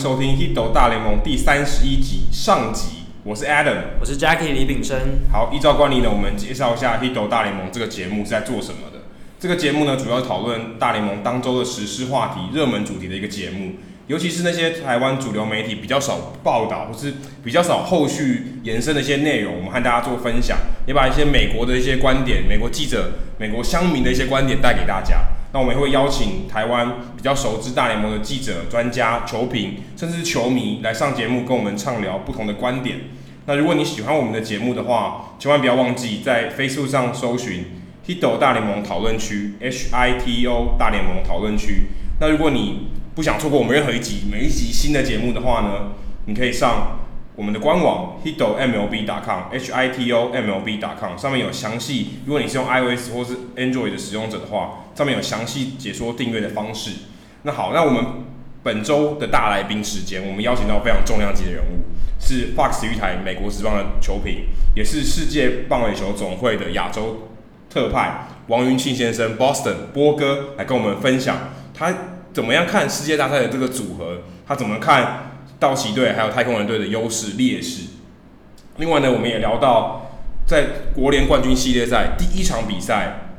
收听《Hito 大联盟》第三十一集上集。我是 Adam，我是 Jackie 李炳生。好，依照惯例呢，我们介绍一下《Hito 大联盟》这个节目是在做什么的。这个节目呢，主要讨论大联盟当周的时事话题、热门主题的一个节目。尤其是那些台湾主流媒体比较少报道，或是比较少后续延伸的一些内容，我们和大家做分享，也把一些美国的一些观点、美国记者、美国乡民的一些观点带给大家。那我们也会邀请台湾比较熟知大联盟的记者、专家、球评，甚至是球迷来上节目，跟我们畅聊不同的观点。那如果你喜欢我们的节目的话，千万不要忘记在 Facebook 上搜寻 Hito 大联盟讨论区 H I T O 大联盟讨论区。那如果你不想错过我们任何一集每一集新的节目的话呢，你可以上我们的官网 hitomlb.com，h i t o m l b.com，上面有详细。如果你是用 iOS 或是 Android 的使用者的话，上面有详细解说订阅的方式。那好，那我们本周的大来宾时间，我们邀请到非常重量级的人物，是 Fox 育台美国职棒的球评，也是世界棒垒球总会的亚洲特派王云庆先生 Boston 波哥来跟我们分享他。怎么样看世界大赛的这个组合？他怎么看道奇队还有太空人队的优势劣势？另外呢，我们也聊到在国联冠军系列赛第一场比赛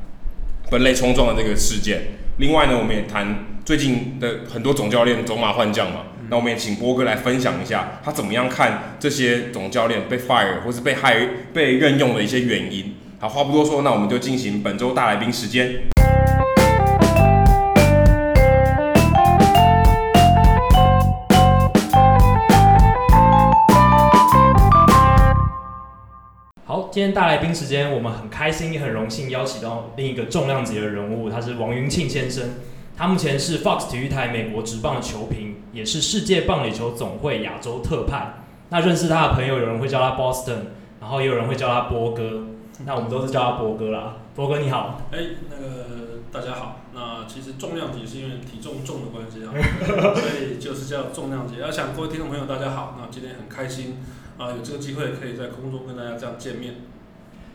本垒冲撞的这个事件。另外呢，我们也谈最近的很多总教练走马换将嘛。那我们也请波哥来分享一下他怎么样看这些总教练被 fire 或是被 hire 被任用的一些原因。好，话不多说，那我们就进行本周大来宾时间。今天大来宾时间，我们很开心也很荣幸邀请到另一个重量级的人物，他是王云庆先生。他目前是 Fox 体育台美国职棒的球评，也是世界棒垒球总会亚洲特派。那认识他的朋友，有人会叫他 Boston，然后也有人会叫他波哥。那我们都是叫他波哥啦。波哥你好。哎，那个大家好。那其实重量级是因为体重重的关系啊，所以就是叫重量级。要想各位听众朋友大家好，那今天很开心。啊，有这个机会可以在空中跟大家这样见面。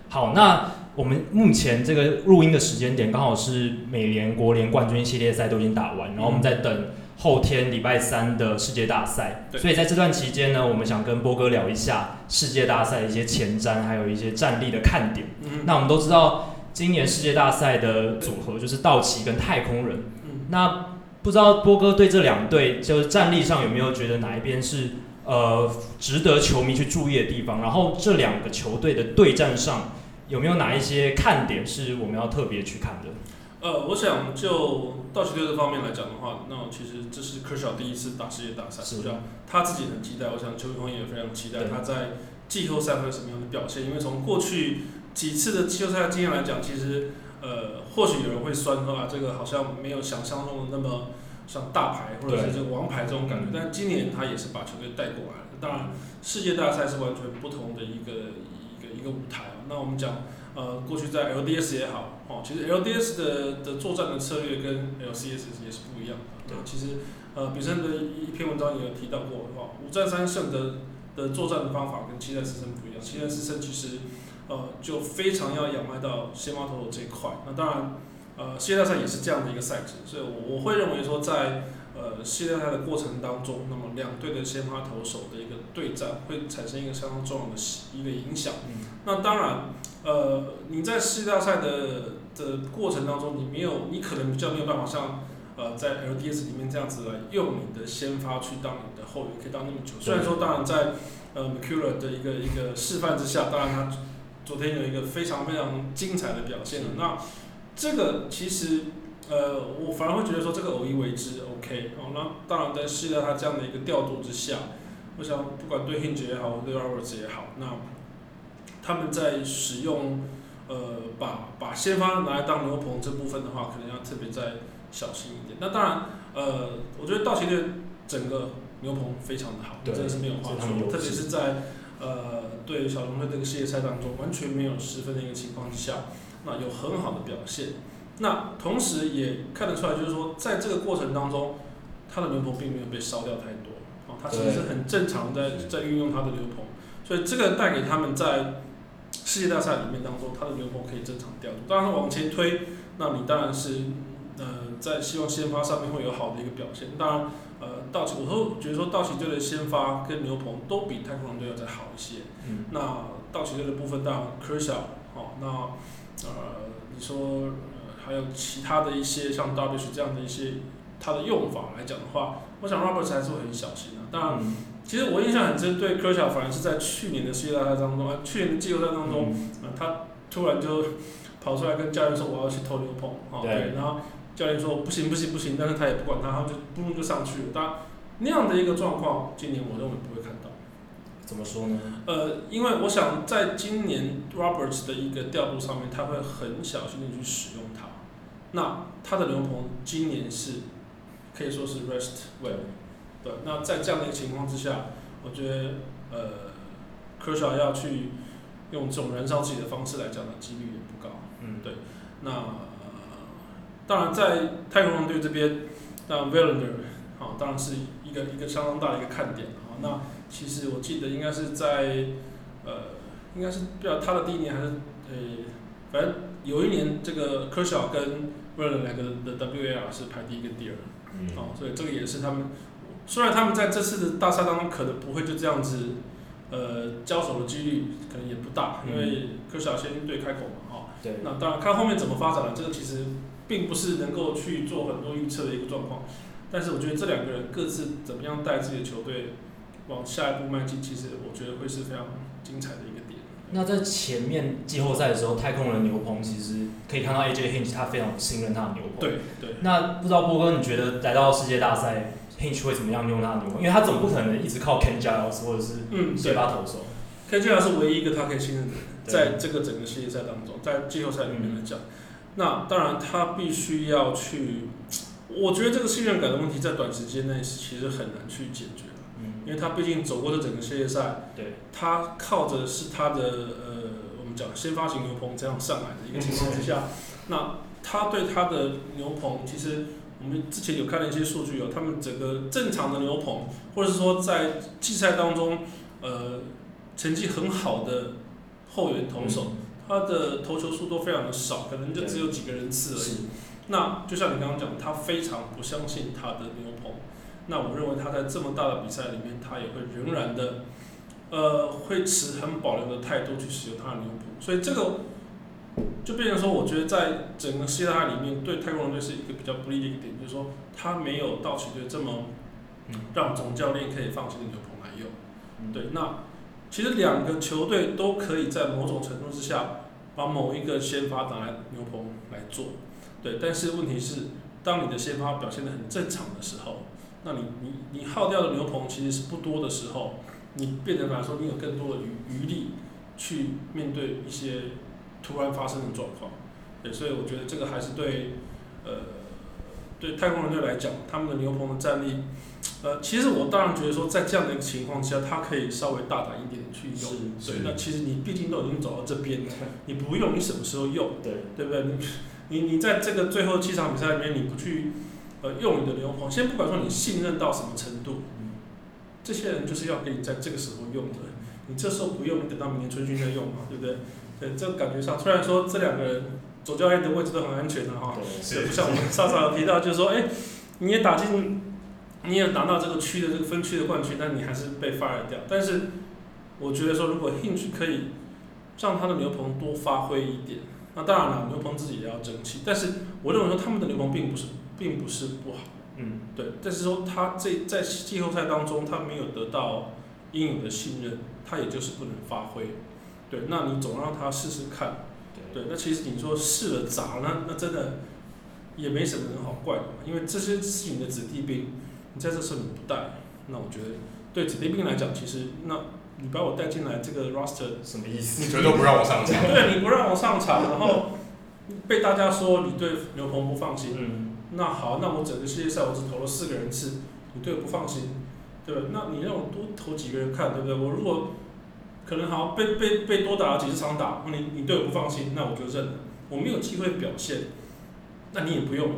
好，那我们目前这个录音的时间点刚好是美联国联冠军系列赛都已经打完，然后我们在等后天礼拜三的世界大赛。所以在这段期间呢，我们想跟波哥聊一下世界大赛的一些前瞻，还有一些战力的看点。嗯。那我们都知道，今年世界大赛的组合就是道奇跟太空人。嗯。那不知道波哥对这两队就是战力上有没有觉得哪一边是？呃，值得球迷去注意的地方。然后这两个球队的对战上，有没有哪一些看点是我们要特别去看的？呃，我想就道奇队这方面来讲的话，那其实这是柯小第一次打世界大赛，是这样，他自己很期待，我想球迷朋友也非常期待他在季后赛会有什么样的表现。因为从过去几次的季后赛经验来讲，其实呃，或许有人会酸说啊，这个好像没有想象中的那么。像大牌或者是这个王牌这种感觉，但今年他也是把球队带过来了。当然，世界大赛是完全不同的一个一个一个舞台啊。那我们讲，呃，过去在 LDS 也好，哦，其实 LDS 的的作战的策略跟 LCS 也是不一样的。对，其实呃，比森的一篇文章也有提到过，哦，五战三胜的的作战的方法跟七战四胜不一样。七战四胜其实呃就非常要仰赖到先发投手这一块。那当然。呃，世界大赛也是这样的一个赛制，所以我我会认为说在，在呃世界大赛的过程当中，那么两队的先发投手的一个对战会产生一个相当重要的一个影响。嗯。那当然，呃，你在世界大赛的的过程当中，你没有，你可能比较没有办法像呃在 LDS 里面这样子来用你的先发去当你的后援，可以当那么久。虽然说，当然在呃 McCullough 的一个一个示范之下，当然他昨天有一个非常非常精彩的表现了。那这个其实，呃，我反而会觉得说这个偶一为之，OK，哦，那当然在世界他这样的一个调度之下，我想不管对 Hinge 也好，对 Roberts 也好，那他们在使用，呃，把把先发拿来当牛棚这部分的话，可能要特别再小心一点。那当然，呃，我觉得道奇队整个牛棚非常的好，真的是没有话说，特别是在呃对小龙队这个系列赛当中完全没有失分的一个情况之下。那有很好的表现，那同时也看得出来，就是说，在这个过程当中，他的牛棚并没有被烧掉太多，啊，他其实是很正常在在运用他的牛棚，所以这个带给他们在世界大赛里面当中，他的牛棚可以正常调度。当然往前推，那你当然是呃在希望先发上面会有好的一个表现。当然，呃，道奇，我都觉得说道奇队的先发跟牛棚都比太空人队要再好一些。嗯，那道奇队的部分，当然 Kershaw 哦，那呃，你说、呃、还有其他的一些像 Darvish 这样的一些它的用法来讲的话，我想 Roberts 还是会很小心的、啊。当然，嗯、其实我印象很深，对 Kershaw 反而是在去年的世界大赛当中，啊去年的季后赛当中，嗯呃、他突然就跑出来跟教练说我要去投牛棚，啊，对，然后。教练说不行不行不行，但是他也不管他，他就噗就上去了。当然那样的一个状况，今年我认为不会看到。怎么说呢？呃，因为我想在今年 Roberts 的一个调度上面，他会很小心的去使用它。那他的牛棚今年是可以说是 rest well。对，那在这样的一个情况之下，我觉得呃，Kershaw 要去用这种燃烧自己的方式来讲的几率也不高。嗯，对，那。当然，在太空人队这边，那 Verlander 啊，当然是一个一个相当大的一个看点啊。那其实我记得应该是在呃，应该是不知道他的第一年还是呃，反正有一年这个 Kershaw 跟 Verlander 两个的 WAR 是排第一跟第二，嗯，哦，所以这个也是他们虽然他们在这次的大赛当中可能不会就这样子呃交手的几率可能也不大，因为 Kershaw 先对开口嘛，啊，对，那当然看后面怎么发展了，这个其实。并不是能够去做很多预测的一个状况，但是我觉得这两个人各自怎么样带自己的球队往下一步迈进，其实我觉得会是非常精彩的一个点。那在前面季后赛的时候，太空人牛棚其实可以看到 AJ Hinch 他非常信任他的牛棚。对对。那不知道波哥，你觉得来到世界大赛，Hinch 会怎么样用他的牛棚？因为他总不可能一直靠 Ken Giles 或者是嗯先发投手。Ken Giles 是唯一一个他可以信任的人，在这个整个世界赛当中，在季后赛里面来讲。嗯那当然，他必须要去。我觉得这个信任感的问题在短时间内其实很难去解决，嗯，因为他毕竟走过这整个系列赛，对，他靠着是他的呃，我们讲先发型牛棚这样上来的一个情况之下，那他对他的牛棚，其实我们之前有看了一些数据哦，他们整个正常的牛棚，或者是说在季赛当中，呃，成绩很好的后援投手。嗯他的投球数都非常的少，可能就只有几个人次而已。那就像你刚刚讲，他非常不相信他的牛棚。那我认为他在这么大的比赛里面，他也会仍然的，呃，会持很保留的态度去使用他的牛棚。所以这个就变成说，我觉得在整个世界大赛里面，对太空人队是一个比较不利的一点，就是说他没有道奇队这么让总教练可以放心的牛棚来用。对，那。其实两个球队都可以在某种程度之下把某一个先发拿来牛棚来做，对。但是问题是，当你的先发表现的很正常的时候，那你你你耗掉的牛棚其实是不多的时候，你变成来说你有更多的余余力去面对一些突然发生的状况，对。所以我觉得这个还是对，呃，对太空人队来讲，他们的牛棚的战力。呃，其实我当然觉得说，在这样的一个情况下，他可以稍微大胆一点去用。对，那其实你毕竟都已经走到这边了，你不用，你什么时候用？对，对不对？你你你在这个最后七场比赛里面，你不去呃用你的牛棚，先不管说你信任到什么程度，这些人就是要给你在这个时候用的。你这时候不用，你等到明年春训再用嘛，对不对？对，这感觉上，虽然说这两个人左教练的位置都很安全的哈，对，不像我们上场有提到，就是说，哎，你也打进。你也拿到这个区的这个分区的冠军，但你还是被 fire 掉。但是我觉得说，如果 Hinch 可以让他的牛棚多发挥一点，那当然了，牛棚自己也要争气。但是我认为说，他们的牛棚并不是并不是不好，嗯，对。但是说他这在季后赛当中，他没有得到应有的信任，他也就是不能发挥。对，那你总让他试试看。对，那其实你说试了砸，呢那真的也没什么人好怪的嘛，因为这些是你的子弟兵。你在这时候你不带，那我觉得对子弟兵来讲，其实那你把我带进来这个 roster 什么意思？你绝对不让我上场。对，你不让我上场，然后被大家说你对牛棚不放心。嗯。那好，那我整个世界赛我只投了四个人次，你对我不放心，对吧？那你让我多投几个人看，对不对？我如果可能好被被被多打了几十场打，你你对我不放心，那我就认了。我没有机会表现，那你也不用。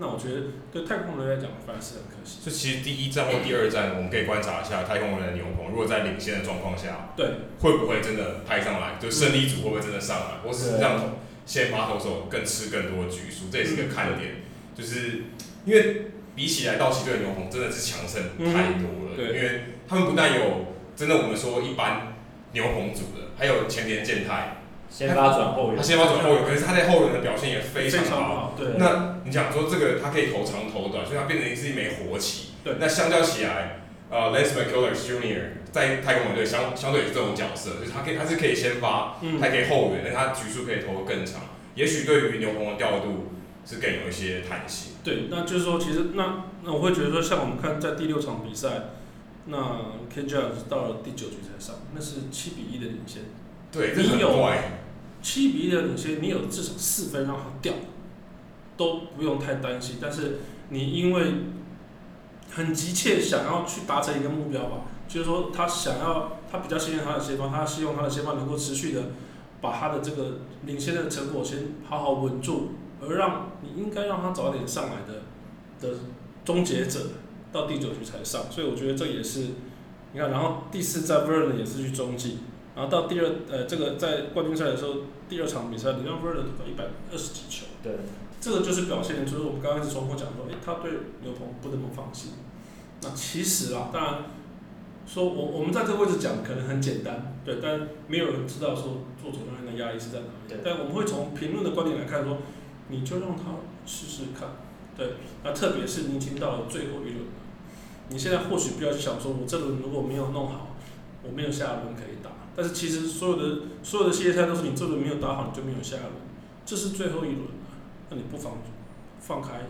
那我觉得对太空人来讲，反而是很可惜。就其实第一战或第二战，我们可以观察一下太空人的牛棚，如果在领先的状况下，对，会不会真的拍上来？就胜利组会不会真的上来，或是让先发投手更吃更多的局数？这也是一个看点。就是因为比起来道奇队的牛棚真的是强盛太多了，嗯、对，因为他们不但有真的我们说一般牛棚组的，还有前田健太，先发转后援，他先发转后援，可是他在后援的表现也非常好。常好对，那你讲说这个他可以投长投短，所以他变成是一枚活棋。对，那相较起来，呃，Lance McCullers Jr. 在太空人队相相对也是这种角色，就是他可以他是可以先发，嗯、还可以后援，但他局数可以投得更长。也许对于牛棚的调度是更有一些弹性。对，那就是说，其实那那我会觉得说，像我们看在第六场比赛，那 Ken Giles 到了第九局才上，那是七比一的领先。对，你有七比一的领先，你有至少四分让他掉，都不用太担心。但是你因为很急切想要去达成一个目标吧，就是说他想要，他比较信任他的先发，他希望他的先发能够持续的把他的这个领先的成果先好好稳住，而让你应该让他早点上来的的终结者到第九局才上，所以我觉得这也是你看，然后第四在 Verlander 也是去中继，然后到第二呃这个在冠军赛的时候第二场比赛，你让 Verlander 一百二十几球，对，这个就是表现，就是我们刚刚一直重复讲说，诶，他对牛棚不那么放心。那其实啊，当然说我我们在这个位置讲可能很简单，对，但没有人知道说做总教练的压力是在哪里。对，但我们会从评论的观点来看说，你就让他试试看，对，那特别是你已经到了最后一轮了，你现在或许不要去想说，我这轮如果没有弄好，我没有下一轮可以打。但是其实所有的所有的系列赛都是你这轮没有打好，你就没有下一轮，这是最后一轮了，那你不妨放开。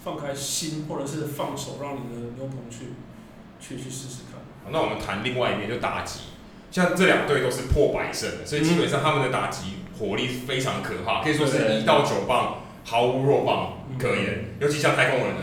放开心，或者是放手，让你的牛棚去去去试试看。那我们谈另外一边，就打击。像这两队都是破百胜的，所以基本上他们的打击火力非常可怕，可以说是一到九棒毫无弱棒可言。尤其像太空人的，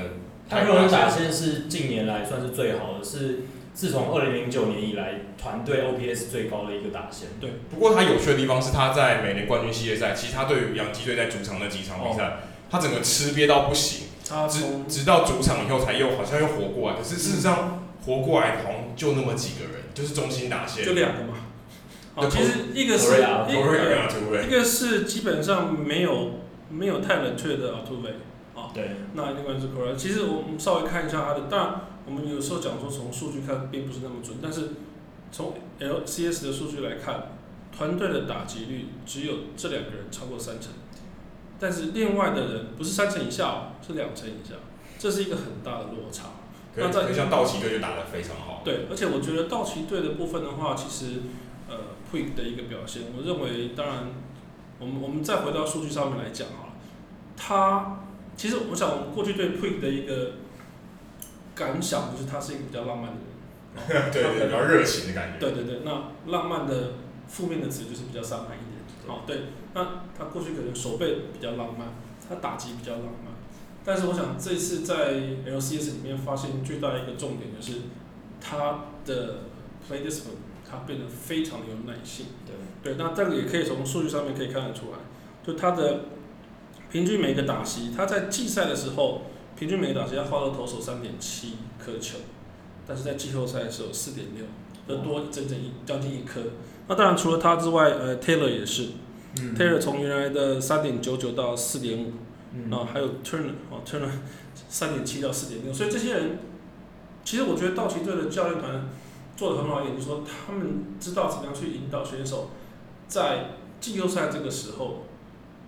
太空人打线是近年来算是最好的，是自从二零零九年以来团队 OPS 最高的一个打线。对，不过他有趣的地方是他在每年冠军系列赛，其实他对于洋基队在主场那几场比赛，哦、他整个吃瘪到不行。直直到主场以后才又好像又活过来，可是事实上活过来好像就那么几个人，就是中心打线，就两个嘛。好，其实一个是一个是基本上没有没有太冷却的阿图维，啊，对，那另外是 Correa。其实我们稍微看一下他的，当然我们有时候讲说从数据看并不是那么准，但是从 LCS 的数据来看，团队的打击率只有这两个人超过三成。但是另外的人不是三成以下哦，是两成以下，这是一个很大的落差。那在像道奇队就打得非常好。对，而且我觉得道奇队的部分的话，其实呃，Puig 的一个表现，我认为当然，我们我们再回到数据上面来讲啊，他其实我想过去对 Quick 的一个感想就是他是一个比较浪漫的人，对，对对，比较热情的感觉。对对对，那浪漫的负面的词就是比较伤害一点。哦，对，那他过去可能手背比较浪漫，他打击比较浪漫，但是我想这次在 LCS 里面发现最大的一个重点就是他的 play discipline，他变得非常的有耐性。对，对，那这个也可以从数据上面可以看得出来，就他的平均每个打席，他在季赛的时候平均每个打席要花到投手三点七颗球，但是在季后赛的时候四点六，要多整整一将近一颗。那当然，除了他之外，呃，Taylor 也是、嗯、，Taylor 从原来的三点九九到四点五，然后还有 Turner 哦，Turner 三点七到四点六，所以这些人，其实我觉得道奇队的教练团做的很好一点，就是说他们知道怎么样去引导选手，在季后赛这个时候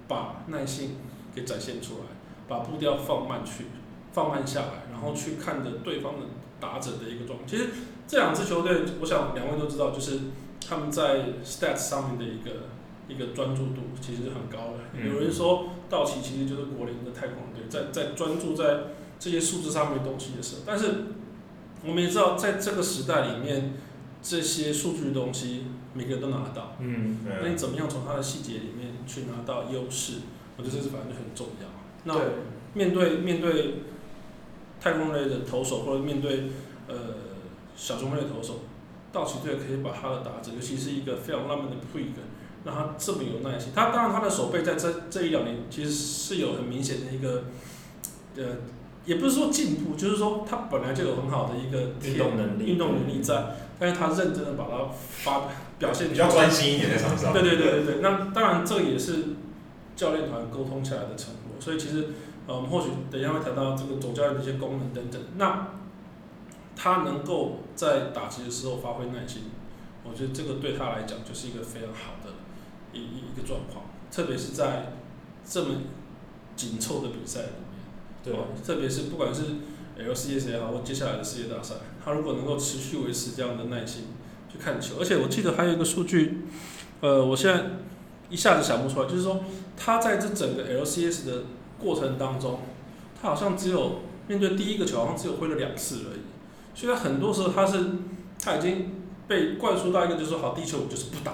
把耐心给展现出来，把步调放慢去，放慢下来，然后去看着对方的打者的一个状况。其实这两支球队，我想两位都知道，就是。他们在 stats 上面的一个一个专注度其实是很高的。嗯、有人说道奇其实就是国联的太空人队，在在专注在这些数字上面东西的时候，但是我们也知道，在这个时代里面，这些数据的东西每个人都拿得到。嗯。那你怎么样从它的细节里面去拿到优势？我觉得这是反正就很重要。那面对面对太空类的投手，或者面对呃小中类的投手。道奇队可以把他的打者，尤其是一个非常浪漫的 Puig，让他这么有耐心。他当然他的手背在这这一两年其实是有很明显的一个，呃，也不是说进步，就是说他本来就有很好的一个运动能力，运动能力在，但是他认真的把它发表现比较专心一点在场上。对对对对对，那当然这也是教练团沟通起来的成果。所以其实呃，我们或许等一下会谈到这个总教练的一些功能等等。那他能够在打击的时候发挥耐心，我觉得这个对他来讲就是一个非常好的一一一个状况，特别是在这么紧凑的比赛里面。对，特别是不管是 LCS 也好，或接下来的世界大赛，他如果能够持续维持这样的耐心去看球，而且我记得还有一个数据，呃，我现在一下子想不出来，就是说他在这整个 LCS 的过程当中，他好像只有面对第一个球，好像只有挥了两次而已。所以他很多时候他是他已经被灌输到一个，就是说好，第一球我就是不打，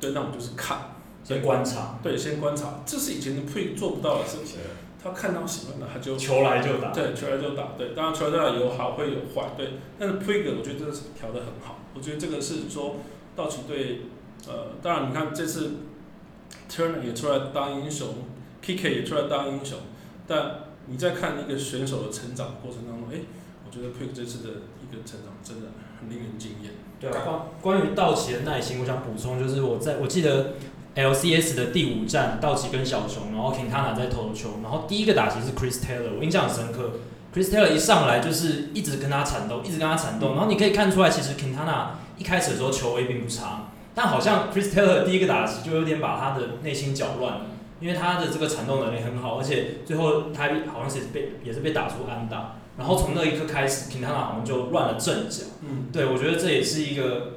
对，那我就是看，先观察，对，先观察，这是以前的 Puig 做不到的事情。他看到喜欢的，他就球来就打，对，球来就打，对，当然球来就打有好会有坏，对，但是 Puig 我觉得这个是调得很好，我觉得这个是说道奇队，呃，当然你看这次 Turner 也出来当英雄，Kike 也出来当英雄，但你在看一个选手的成长过程当中，哎，我觉得 Puig 这次的一个成长真的很令人惊艳。对啊，关关于道奇的耐心，我想补充就是我在我记得。LCS 的第五站，道奇跟小熊，然后 Quintana 在投球，然后第一个打击是 Chris Taylor，我印象很深刻。Chris Taylor 一上来就是一直跟他缠斗，一直跟他缠斗，然后你可以看出来，其实 Quintana 一开始的时候球威并不差，但好像 Chris Taylor 第一个打击就有点把他的内心搅乱了，因为他的这个缠斗能力很好，而且最后他好像是被也是被打出安打，然后从那一刻开始，Quintana 好像就乱了阵脚。嗯，对，我觉得这也是一个。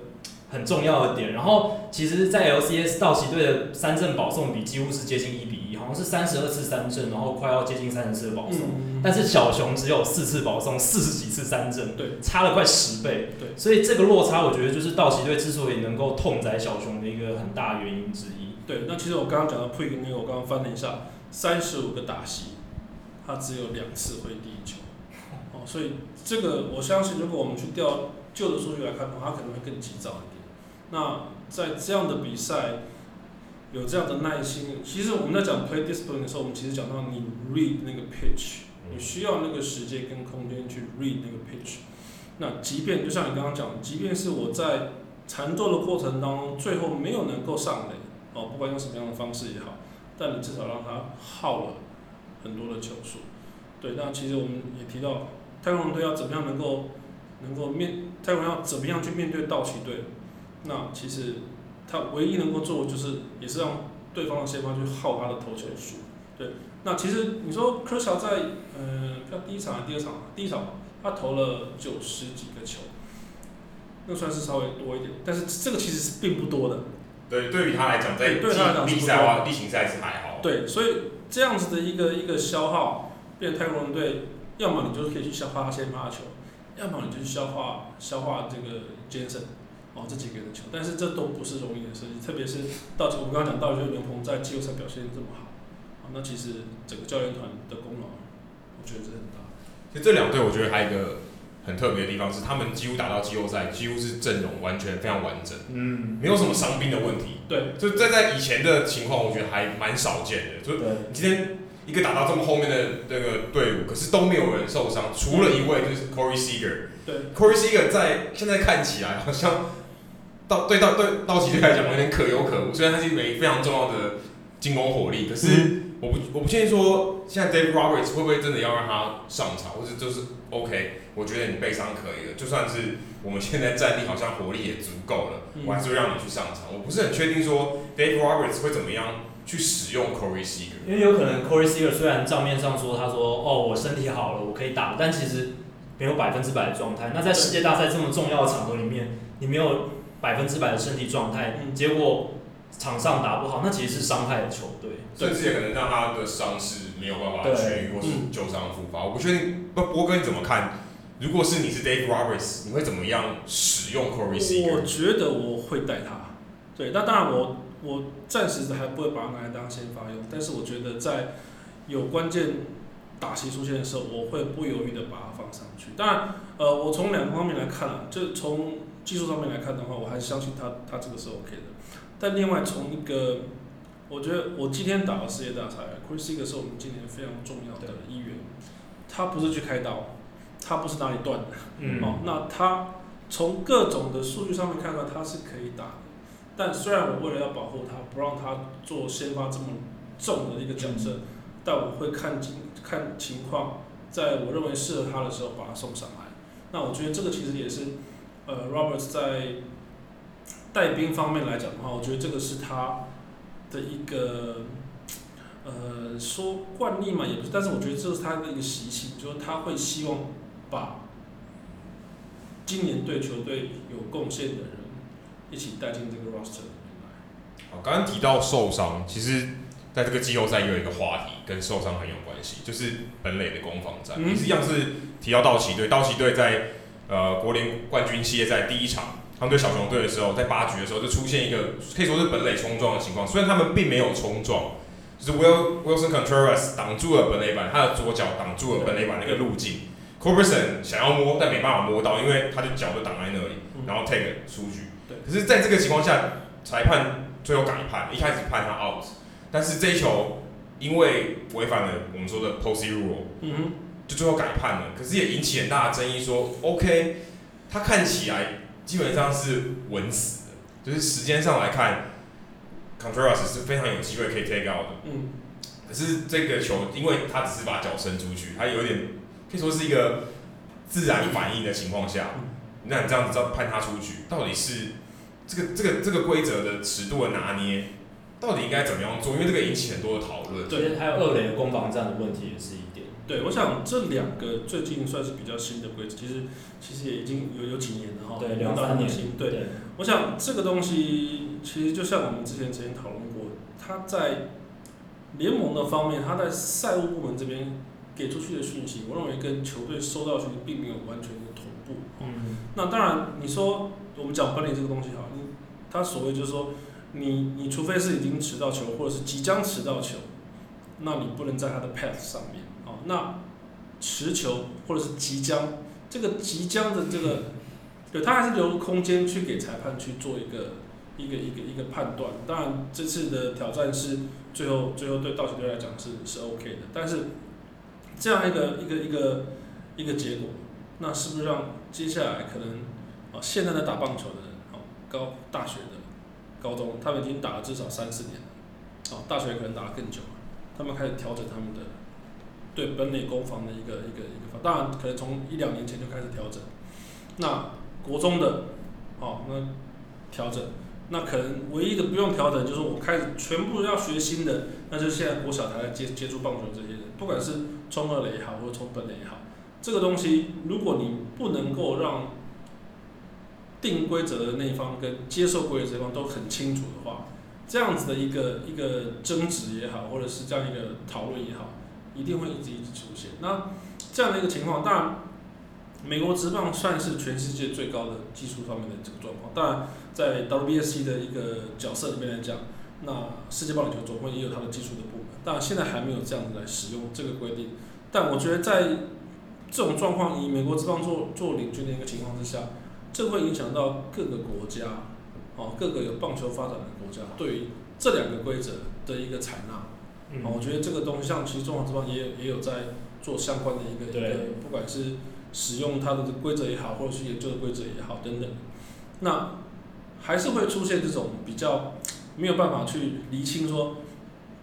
很重要的点，然后其实，在 LCS 道奇队的三振保送比几乎是接近一比一，好像是三十二次三振，然后快要接近三十次的保送，嗯，但是小熊只有四次保送，四十几次三振，对，差了快十倍，对，所以这个落差，我觉得就是道奇队之所以能够痛宰小熊的一个很大原因之一。对，那其实我刚刚讲到 Puig 那个，我刚刚翻了一下，三十五个打席，他只有两次挥第一球，哦，所以这个我相信，如果我们去调旧的数据来看的话，他可能会更急躁一点。那在这样的比赛，有这样的耐心，其实我们在讲 play discipline 的时候，我们其实讲到你 read 那个 pitch，你需要那个时间跟空间去 read 那个 pitch。那即便就像你刚刚讲，即便是我在缠斗的过程当中，最后没有能够上垒，哦，不管用什么样的方式也好，但你至少让他耗了很多的球数。对，那其实我们也提到，太空人队要怎么样能够能够面，太空人要怎么样去面对道奇队。那其实他唯一能够做的就是，也是让对方的先发去耗他的投球数。对，那其实你说科乔在呃，他第一场还是第二场？第一场他投了九十几个球，那算是稍微多一点，但是这个其实是并不多的。对，对于他来讲，在对他来讲，例赛啊，例行赛是还好。对，所以这样子的一个一个消耗，变泰国人队，要么你就是可以去消化他先发的球，要么你就去消化消化这个杰森。哦，这几个人的球，但是这都不是容易的事情，特别是道奇，我们刚刚讲道奇牛棚在季后赛表现这么好，啊，那其实整个教练团的功劳，我觉得是很大。其实这两队我觉得还有一个很特别的地方是，他们几乎打到季后赛，几乎是阵容完全非常完整，嗯，没有什么伤兵的问题。对，就在在以前的情况，我觉得还蛮少见的。就今天一个打到这么后面的那个队伍，可是都没有人受伤，除了一位就是 Corey Seager。对，Corey Seager 在现在看起来好像。到对到对道奇队来讲有点可有可无，虽然他是一枚非常重要的进攻火力，可是我不我不确定说现在 Dave Roberts 会不会真的要让他上场，或者就是 OK，我觉得你背伤可以了，就算是我们现在战力好像火力也足够了，我还是会让你去上场。我不是很确定说 Dave Roberts 会怎么样去使用 Corey Seager，因为有可能 Corey Seager 虽然账面上说他说哦我身体好了我可以打，但其实没有百分之百的状态。那在世界大赛这么重要的场合里面，你没有。百分之百的身体状态，结果场上打不好，那其实是伤害了球队，甚至也可能让他的伤势没有办法痊愈，或是旧伤复发。我不确定，不，波哥你怎么看？如果是你是 Dave Roberts，你会怎么样使用 Corey Seager？我觉得我会带他。对，那当然我我暂时还不会把它拿来当先发用，但是我觉得在有关键打击出现的时候，我会不犹豫的把它放上去。当然，呃，我从两个方面来看啊，就从技术上面来看的话，我还是相信他，他这个是 OK 的。但另外从一个，我觉得我今天打了世界大赛，Chris Seager 是我们今年非常重要的一员。他不是去开刀，他不是哪里断的，嗯，哦，那他从各种的数据上面看到他是可以打的。但虽然我为了要保护他，不让他做先发这么重的一个角色，但我会看情看情况，在我认为适合他的时候把他送上来。那我觉得这个其实也是，呃，Roberts 在带兵方面来讲的话，我觉得这个是他的一个，呃，说惯例嘛也不是，但是我觉得这是他的一个习性，就是他会希望把今年对球队有贡献的人一起带进这个 roster 里面来。好，刚刚提到受伤，其实在这个季后赛又有一个话题跟受伤很有关系，就是本垒的攻防战，也是一样是提到道奇队，道奇队在呃国联冠军系列赛第一场，他们对小熊队的时候，在八局的时候就出现一个可以说是本垒冲撞的情况，虽然他们并没有冲撞，就是 Will Willson Contreras 挡住了本垒板，他的左脚挡住了本垒板那个路径，Corberson 想要摸但没办法摸到，因为他的脚就挡在那里，然后 take 出局。可是在这个情况下，裁判最后改判，一开始判他 out，但是这一球因为违反了我们说的 Posey Rule，嗯哼，就最后改判了。可是也引起很大的争议说，说 OK，他看起来基本上是稳死的，就是时间上来看，Contreras 是非常有机会可以 take out 的，嗯，可是这个球，因为他只是把脚伸出去，他有点可以说是一个自然反应的情况下，那你这样子判他出局，到底是？这个这个这个规则的尺度的拿捏，到底应该怎么样做？因为这个引起很多的讨论。对，还有二垒的攻防战的问题也是一点。对，我想这两个最近算是比较新的规则，其实其实也已经有有几年了哈。对，两三年。对，对我想这个东西其实就像我们之前曾经讨论过，他在联盟的方面，他在赛务部门这边给出去的讯息，我认为跟球队收到的讯息并没有完全的同步。嗯。那当然，你说我们讲管理这个东西哈。他所谓就是说，你你除非是已经持到球，或者是即将持到球，那你不能在他的 path 上面哦。那持球或者是即将，这个即将的这个，对他还是留空间去给裁判去做一个一个一个一个判断。当然这次的挑战是最后最后对道奇队来讲是是 OK 的，但是这样一个一个一个一个结果，那是不是让接下来可能啊现在在打棒球的人？高大学的高中，他们已经打了至少三四年了，哦，大学可能打得更久了。他们开始调整他们的对本垒攻防的一个一个一个方，当然可能从一两年前就开始调整。那国中的，哦，那调整，那可能唯一的不用调整就是我开始全部要学新的，那就是现在国小才接接触棒球这些人，不管是冲二垒也好，或者冲本垒也好，这个东西如果你不能够让定规则的那一方跟接受规则这一方都很清楚的话，这样子的一个一个争执也好，或者是这样一个讨论也好，一定会一直一直出现。那这样的一个情况，当然，美国职棒算是全世界最高的技术方面的这个状况。当然，在 WBC 的一个角色里面来讲，那世界棒球总会也有它的技术的部门。当然，现在还没有这样子来使用这个规定。但我觉得在这种状况，以美国职棒做做领军的一个情况之下。这会影响到各个国家，哦，各个有棒球发展的国家对于这两个规则的一个采纳。嗯，我觉得这个东西像其实中华之棒也有也有在做相关的一个一个，不管是使用它的规则也好，或者是研究的规则也好等等，那还是会出现这种比较没有办法去厘清说，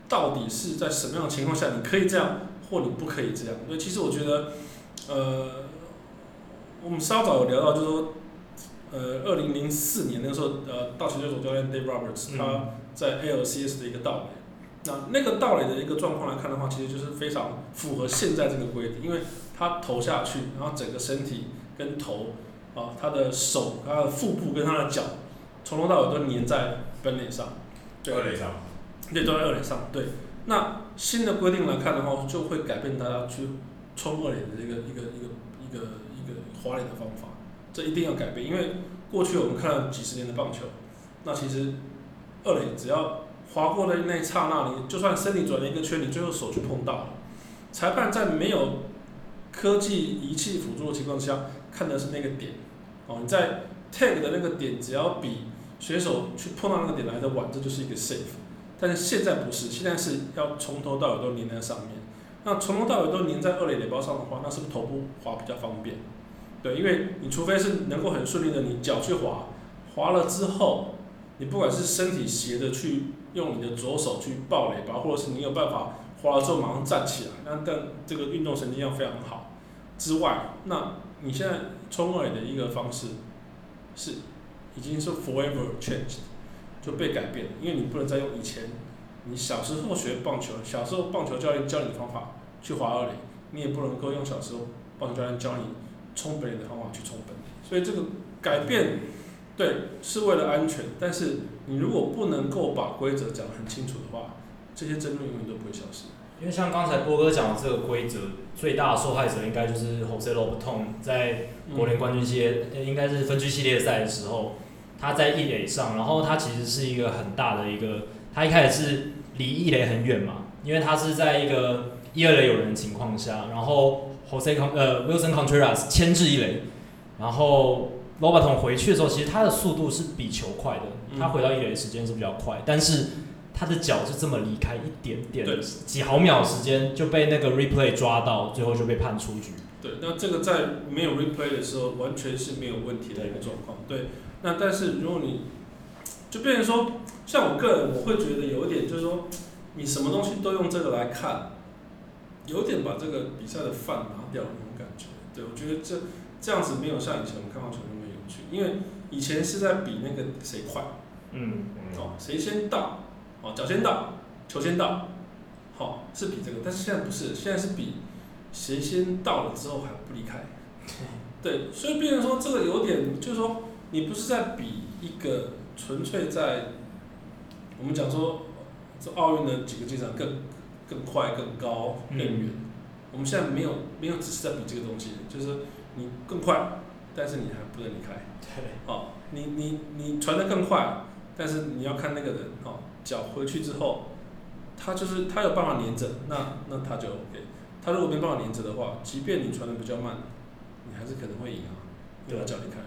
到底是在什么样的情况下你可以这样，或你不可以这样。所以其实我觉得，呃，我们稍早有聊到，就是说。呃，二零零四年那个时候，呃，道奇队总教练 Dave Roberts 他在 ALCS 的一个盗垒，那那个盗垒的一个状况来看的话，其实就是非常符合现在这个规定，因为他投下去，然后整个身体跟头，啊，他的手、他的腹部跟他的脚，从头到尾都粘在本垒上，对，二垒上，对，都在二垒上，对。那新的规定来看的话，就会改变大家去冲二垒的这个一个一个一个一个滑垒的方法。这一定要改变，因为过去我们看了几十年的棒球，那其实二垒只要划过的那一刹那，你就算身体转了一个圈，你最后手去碰到了。裁判在没有科技仪器辅助的情况下，看的是那个点。哦，你在 tag 的那个点，只要比选手去碰到那个点来的晚，这就是一个 safe。但是现在不是，现在是要从头到尾都粘在上面。那从头到尾都粘在二垒垒包上的话，那是不是头部滑比较方便？对，因为你除非是能够很顺利的，你脚去滑，滑了之后，你不管是身体斜的去用你的左手去抱垒吧，或者是你有办法滑了之后马上站起来，那但这个运动神经要非常好。之外，那你现在冲二垒的一个方式是已经是 forever changed，就被改变了，因为你不能再用以前你小时候学棒球，小时候棒球教练教你方法去滑二垒，你也不能够用小时候棒球教练教你冲本的方法去冲本，所以这个改变对是为了安全，但是你如果不能够把规则讲得很清楚的话，这些争论永远都不会消失。因为像刚才波哥讲的这个规则，最大的受害者应该就是 Jose Lobaton 在国联冠军系列，应该是分区系列赛的时候，他在一垒上，然后他其实是一个很大的一个，他一开始是离一垒很远嘛，因为他是在一个一二垒有人的情况下，然后 Jose 呃 Willson Contreras 牵制一垒，然后 Lobaton 回去的时候，其实他的速度是比球快的，他回到一垒的时间是比较快，但是。他的脚是这么离开一点点，对几毫秒时间就被那个 replay 抓到，最后就被判出局。对，那这个在没有 replay 的时候，完全是没有问题的一个状况。对，那但是如果你就变成说，像我个人，我会觉得有一点就是说，你什么东西都用这个来看，有点把这个比赛的饭拿掉那种感觉。对，我觉得这这样子没有像以前我们看棒球那么有趣，因为以前是在比那个谁快，嗯，哦，谁先到。哦，脚先到，球先到，好、哦、是比这个，但是现在不是，现在是比谁先到了之后还不离开。对，所以变成说这个有点，就是说你不是在比一个纯粹在我们讲说这奥运的几个进场更更快、更高、更远。嗯、我们现在没有没有只是在比这个东西，就是你更快，但是你还不能离开。对，哦，你你你传的更快，但是你要看那个人，哦。脚回去之后，他就是他有办法连着，那那他就 OK。他如果没办法连着的话，即便你传的比较慢，你还是可能会赢啊，对吧？脚离开。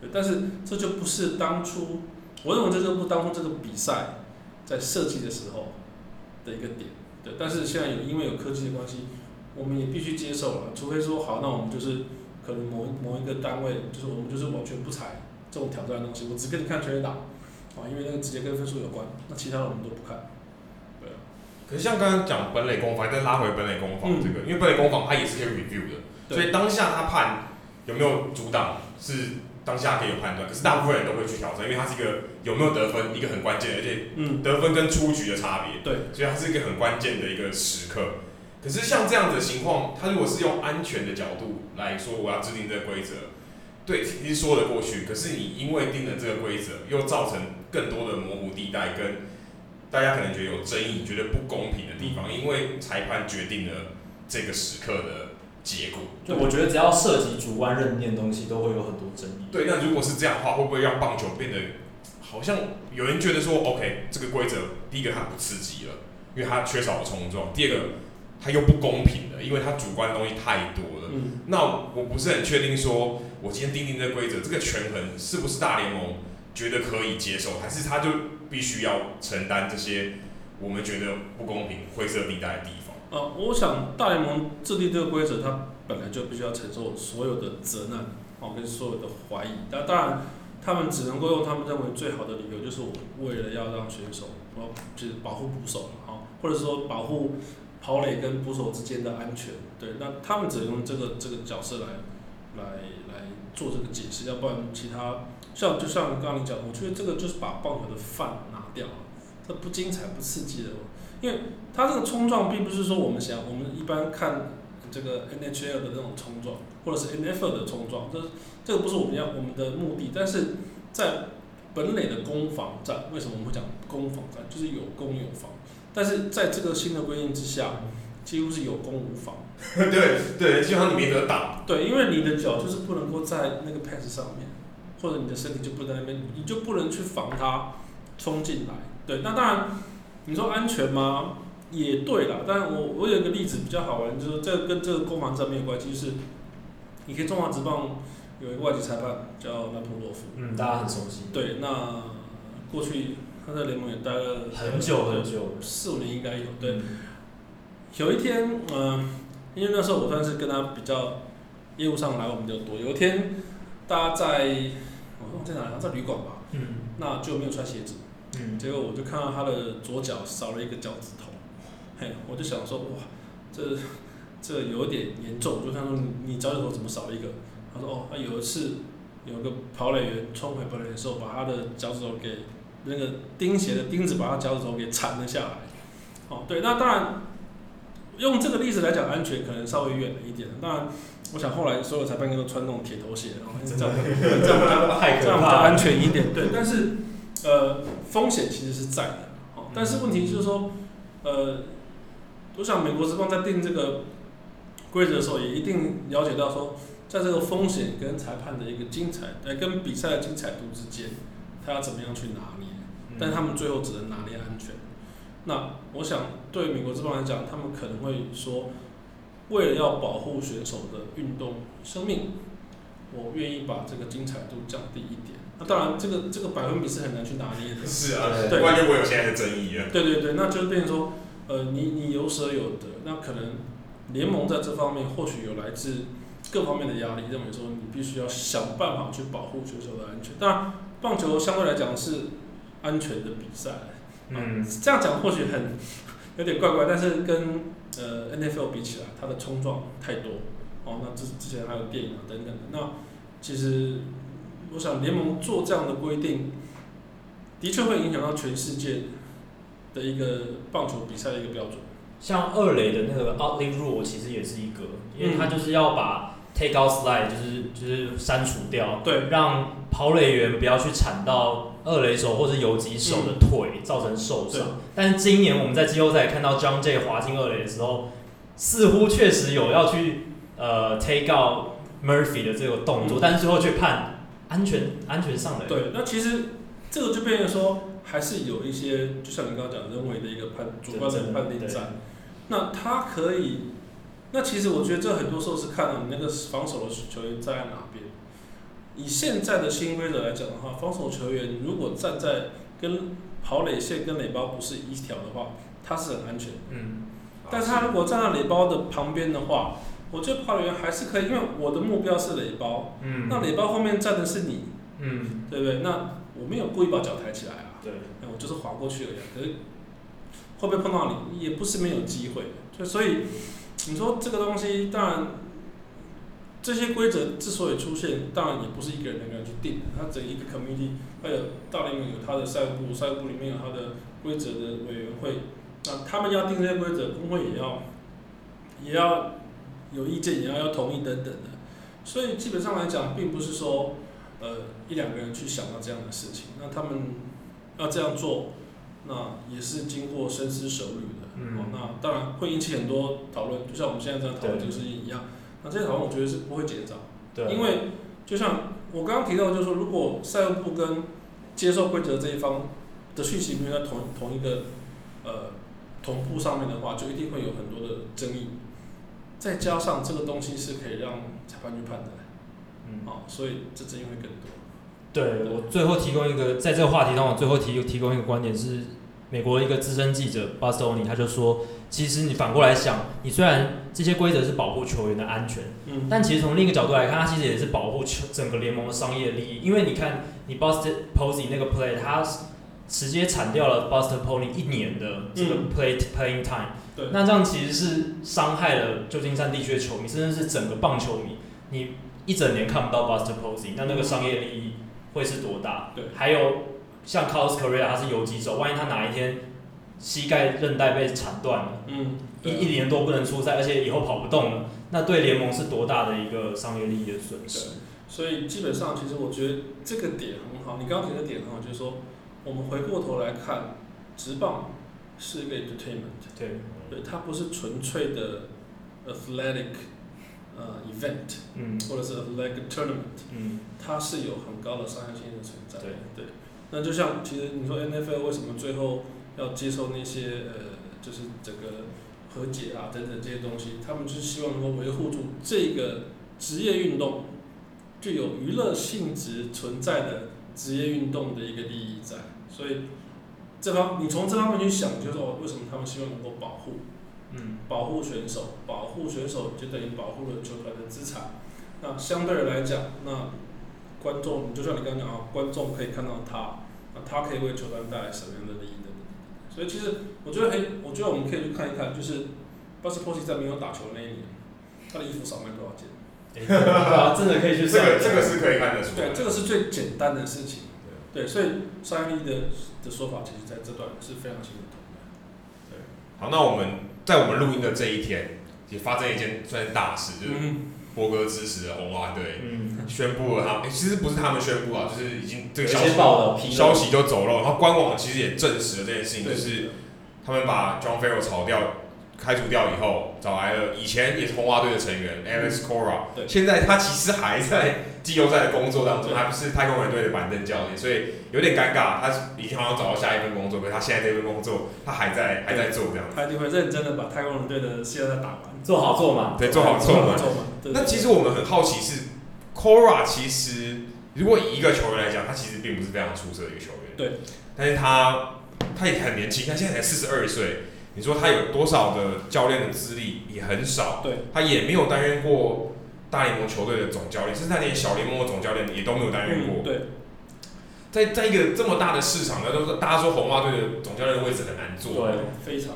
对，但是这就不是当初，我认为这就不当初这个比赛在设计的时候的一个点。对，但是现在有因为有科技的关系，我们也必须接受了。除非说好，那我们就是可能某某一个单位，就是我们就是完全不采这种挑战的东西，我只给你看全垒打。啊因为那个直接跟分数有关，那其他的我们都不看。对啊。可是像刚刚讲本垒攻防，再拉回本垒攻防这个，嗯、因为本垒攻防它也是可以 review 的，对所以当下他判有没有阻挡是当下可以有判断。可是大部分人都会去挑战，因为它是一个有没有得分一个很关键，而且得分跟出局的差别。对。所以它是一个很关键的一个时刻。可是像这样子的情况，他如果是用安全的角度来说，我要制定这个规则。对，其实说得过去，可是你因为定了这个规则，又造成更多的模糊地带，跟大家可能觉得有争议、觉得不公平的地方，因为裁判决定了这个时刻的结果。就我觉得只要涉及主观认定的东西，都会有很多争议。对，那如果是这样的话，会不会让棒球变得好像有人觉得说，OK，这个规则第一个它不刺激了，因为它缺少了冲撞；第二个它又不公平了，因为它主观的东西太多了。嗯，那我不是很确定说。我今天订定这个规则，这个权衡是不是大联盟觉得可以接受，还是他就必须要承担这些我们觉得不公平、灰色地带的地方？呃，我想大联盟制定这个规则，它本来就必须要承受所有的责难，哦，跟所有的怀疑。那当然，他们只能够用他们认为最好的理由，就是我为了要让选手，哦，就是保护捕手，哦，或者说保护跑垒跟捕手之间的安全。对，那他们只能用这个这个角色来来来。做这个解释，要不然其他像就像刚刚你讲，我觉得这个就是把棒球的饭拿掉了，这不精彩不刺激的，因为它这个冲撞并不是说我们想我们一般看这个 NHL 的那种冲撞，或者是 NFL 的冲撞，这这个不是我们要我们的目的。但是在本垒的攻防战，为什么我们会讲攻防战？就是有攻有防，但是在这个新的规定之下，几乎是有攻无防。对对，基本上你没得打。对，因为你的脚就是不能够在那个 pass 上面，或者你的身体就不在那边，你就不能去防它冲进来。对，那当然，你说安全吗？也对啦。但我我有一个例子比较好玩，就是这跟这个攻防战没有关系，就是你可以前中华职棒有一个外籍裁判叫纳普洛夫，嗯，大家很熟悉。对，那过去他在联盟也待了很久很久，四五年应该有。对，嗯、有一天，嗯、呃。因为那时候我算是跟他比较业务上来往比较多。有一天，大家在我说在哪里？在旅馆吧。嗯。那就没有穿鞋子。嗯。结果我就看到他的左脚少了一个脚趾头。嘿，我就想说，哇，这这有点严重，就看说你你脚趾头怎么少一个？他说哦，他有一次有个跑垒员冲回本垒的时候，把他的脚趾头给那个钉鞋的钉子把他脚趾头给缠了下来。哦，对，那当然用这个例子来讲，安全可能稍微远了一点。当然，我想后来所有裁判员都穿那种铁头鞋，然后 这样这样 这样安全一点。对，但是呃，风险其实是在的。哦，但是问题就是说，呃。我想美国职棒在定这个规则的时候，也一定了解到说，在这个风险跟裁判的一个精彩，呃，跟比赛的精彩度之间，他要怎么样去拿捏？但他们最后只能拿捏安全。那我想对美国职棒来讲，他们可能会说，为了要保护选手的运动生命，我愿意把这个精彩度降低一点。那当然，这个这个百分比是很难去拿捏的。是啊，对，关键我有现在的争议啊。对对对，那就变成说。呃，你你有舍有得，那可能联盟在这方面或许有来自各方面的压力，认为说你必须要想办法去保护选手的安全。当然，棒球相对来讲是安全的比赛，嗯，这样讲或许很 有点怪怪，但是跟呃 NFL 比起来，它的冲撞太多，哦，那之之前还有电影啊等等的，那其实我想联盟做这样的规定，的确会影响到全世界。的一个棒球比赛的一个标准，像二垒的那个 outlink rule 其实也是一个，因为它就是要把 take out slide 就是就是删除掉，对，让跑垒员不要去铲到二垒手或者游击手的腿，嗯、造成受伤。但是今年我们在季后赛看到 John Jay 滑进二垒的时候，似乎确实有要去呃 take out Murphy 的这个动作，嗯、但是最后却判安全安全上垒。对，那其实这个就变成说。还是有一些，就像你刚刚讲人为的一个判主观的判定在，那他可以，那其实我觉得这很多时候是看你那个防守的球员站在哪边。以现在的新规则来讲的话，防守球员如果站在跟跑垒线跟垒包不是一条的话，他是很安全。嗯。但是他如果站在垒包的旁边的话，我觉得跑垒员还是可以，因为我的目标是垒包。嗯。那垒包后面站的是你。嗯。对不对？那我没有故意把脚抬起来啊。对，我就是滑过去而已。可是会不会碰到你，也不是没有机会。就所以你说这个东西，当然这些规则之所以出现，当然也不是一个人能够去定的。它整一个 committee，还有大联盟有它的赛部，赛部里面有它的规则的委员会。那他们要定这些规则，工会也要也要有意见，也要要同意等等的。所以基本上来讲，并不是说呃一两个人去想到这样的事情。那他们。要这样做，那也是经过深思熟虑。嗯。哦，那当然会引起很多讨论，就像我们现在这样讨论这个事情一样。那这些讨论我觉得是不会减少。对。因为就像我刚刚提到，就是说，如果赛务部跟接受规则这一方的讯息没有在同同一个呃同步上面的话，就一定会有很多的争议。再加上这个东西是可以让裁判去判的。嗯。哦，所以这争议会更多。对，我最后提供一个，在这个话题上，我最后提提供一个观点是，美国一个资深记者 Buster Olney 他就说，其实你反过来想，你虽然这些规则是保护球员的安全，嗯，但其实从另一个角度来看，它其实也是保护球整个联盟的商业利益，因为你看，你 Buster Posey 那个 play，他直接铲掉了 Buster Posey 一年的这个 play、嗯、playing time，对，那这样其实是伤害了旧金山地区的球迷，甚至是整个棒球迷，你一整年看不到 Buster Posey，那那个商业利益。会是多大？对，还有像 Carlos Correa，他是游击手，万一他哪一天膝盖韧带被铲断了，嗯，一一年多不能出赛，而且以后跑不动了，那对联盟是多大的一个商业利益的损失？所以基本上，其实我觉得这个点很好。你刚刚提的点很好，就是说，我们回过头来看，职棒是一个 entertainment，对，对，它不是纯粹的 athletic。呃、uh,，event，嗯，或者是 like a tournament，嗯，它是有很高的商业性的存在。对对，那就像其实你说 NFL 为什么最后要接受那些呃，就是整个和解啊等等这些东西，他们就是希望能够维护住这个职业运动具有娱乐性质存在的职业运动的一个利益在。所以这方你从这方面去想，就是说为什么他们希望能够保护。嗯，保护选手，保护选手就等于保护了球团的资产。那相对来讲，那观众就像你刚刚讲啊，观众可以看到他，那他可以为球团带来什么样的利益的？所所以其实我觉得很，我觉得我们可以去看一看，就是 Buster Posey 在没有打球那一年，他的衣服少卖多少件？欸、啊，真的可以去这个这个是可以看得出来。对，这个是最简单的事情。对，对，所以上一力的的说法，其实在这段是非常清楚的。对，好，那我们在我们录音的这一天，也发生一件算是大事，就是博哥支持的红袜队嗯宣布了他，哎、欸，其实不是他们宣布啊，就是已经这个消息消息就走漏，然后官网其实也证实了这件事情，就是他们把 John Farrell 炒掉。开除掉以后，找来了以前也是红袜队的成员 Alex Cora，对，现在他其实还在季后赛的工作当中，他不是太空人队的板凳教练，所以有点尴尬。他已经好像找到下一份工作，可是他现在这份工作他还在还在做这样。他一定会认真的把太空人队的系列赛打完，做好做嘛，对，做好做嘛。那其实我们很好奇是 Cora，其实如果以一个球员来讲，他其实并不是非常出色的一个球员，对，但是他他也很年轻，他现在才四十二岁。你说他有多少的教练的资历也很少，对，他也没有担任过大联盟球队的总教练，甚至他连小联盟的总教练也都没有担任过。嗯、对，在在一个这么大的市场呢，都是大家说红袜队的总教练的位置很难做，对，非常。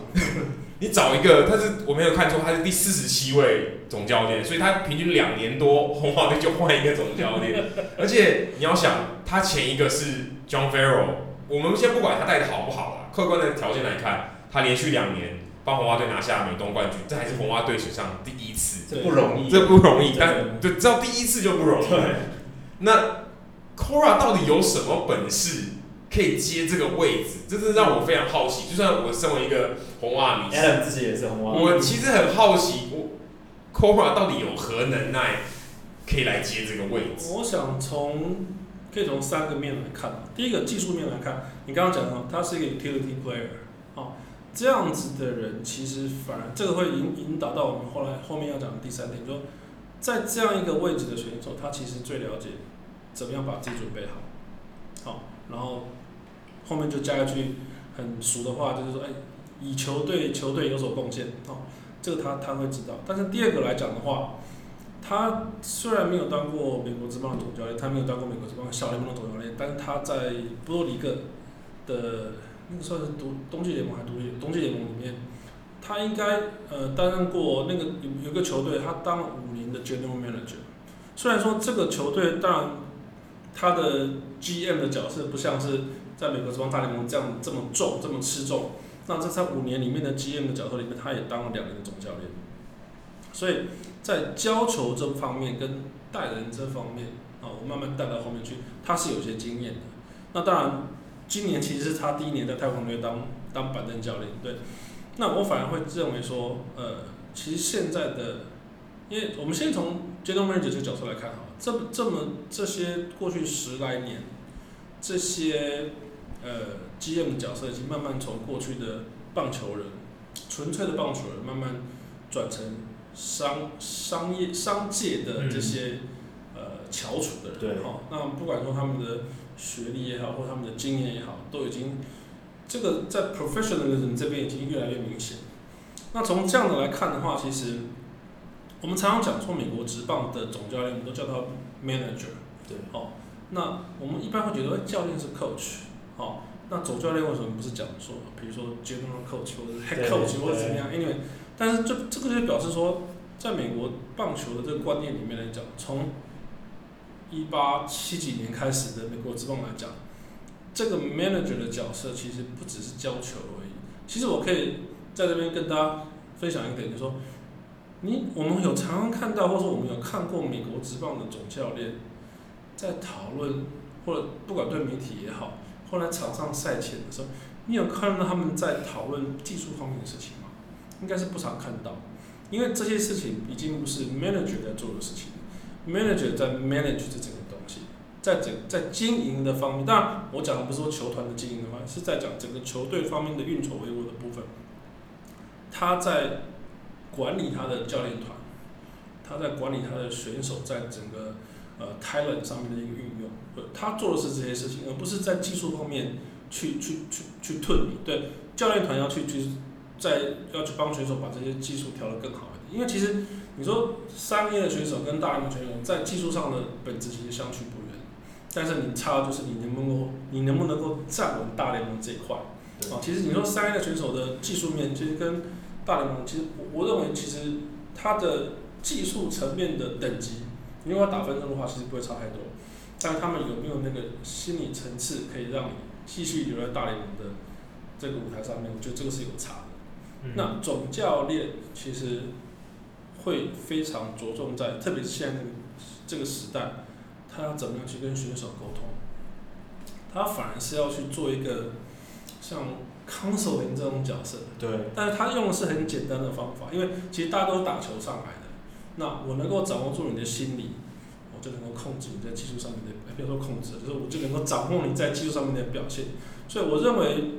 你找一个，他是我没有看错，他是第四十七位总教练，所以他平均两年多红袜队就换一个总教练，而且你要想，他前一个是 John Farrell，我们先不管他带的好不好啦，客观的条件来看。他连续两年帮红袜队拿下美东冠军，这还是红袜队史上第一次，这不容易，这不容易。但就知道第一次就不容易。那 Cora 到底有什么本事可以接这个位置？这是让我非常好奇。就算我身为一个红袜迷，Adam 自己也是红袜，我其实很好奇，我 Cora 到底有何能耐可以来接这个位置？我想从可以从三个面来看。第一个技术面来看，你刚刚讲到他是一个 utility player。这样子的人，其实反而这个会引引导到我们后来后面要讲的第三点，说在这样一个位置的选手，他其实最了解怎么样把自己准备好，好，然后后面就加一句很俗的话，就是说，哎，以球队球队有所贡献，哦，这个他他会知道。但是第二个来讲的话，他虽然没有当过美国职棒的总教练，他没有当过美国职棒小联盟的总教练，但是他在波多黎各的。那个算是独冬季联盟还是独立？冬季联盟里面，他应该呃担任过那个有有个球队，他当了五年的 General Manager。虽然说这个球队当然他的 GM 的角色不像是在美国职棒大联盟这样这么重这么吃重，那这在五年里面的 GM 的角色里面，他也当了两年的总教练。所以在教球这方面跟带人这方面啊，我慢慢带到后面去，他是有些经验的。那当然。今年其实是他第一年在太空队当当板凳教练，对。那我反而会认为说，呃，其实现在的，因为我们先从 General Manager 这个角色来看哈，这这么这些过去十来年，这些呃 GM 的角色已经慢慢从过去的棒球人，纯粹的棒球人，慢慢转成商商业商界的这些、嗯、呃翘楚的人，对哈。那不管说他们的。学历也好，或他们的经验也好，都已经这个在 professionalism 这边已经越来越明显。那从这样的来看的话，其实我们常常讲说美国职棒的总教练，我们都叫他 manager，对，哦，那我们一般会觉得教练是 coach，哦，那总教练为什么不是讲说，比如说 general coach 或者 head coach 或者怎么样？Anyway，但是这这个就表示说，在美国棒球的这个观念里面来讲，从一八七几年开始的美国职棒来讲，这个 manager 的角色其实不只是教球而已。其实我可以在这边跟大家分享一点，就是说，你我们有常常看到，或者说我们有看过美国职棒的总教练在讨论，或者不管对媒体也好，后来场上赛前的时候，你有看到他们在讨论技术方面的事情吗？应该是不常看到，因为这些事情已经不是 manager 在做的事情。Manager 在 manage 这整个东西，在整在经营的方面，当然我讲的不是说球团的经营的话，是在讲整个球队方面的运筹帷幄的部分。他在管理他的教练团，他在管理他的选手在整个呃 talent 上面的一个运用，他做的是这些事情，而不是在技术方面去去去去退你。对，教练团要去去在要去帮选手把这些技术调得更好一点，因为其实。你说三 A 的选手跟大联盟选手在技术上的本质其实相去不远，但是你差的就是你能不能够，你能不能够站稳大联盟这一块。啊，其实你说三 A 的选手的技术面，其实跟大联盟，其实我我认为其实他的技术层面的等级，如果要打分数的话，其实不会差太多。但他们有没有那个心理层次，可以让你继续留在大联盟的这个舞台上面？我觉得这个是有差的。嗯、那总教练其实会非常着重在，特别是现在这个时代，他要怎么样去跟选手沟通？他反而是要去做一个像 counseling 这种角色。对。但是他用的是很简单的方法，因为其实大家都是打球上来的。那我能够掌握住你的心理。就能够控制你在技术上面的，不要说控制，就是我就能够掌握你在技术上面的表现。所以我认为，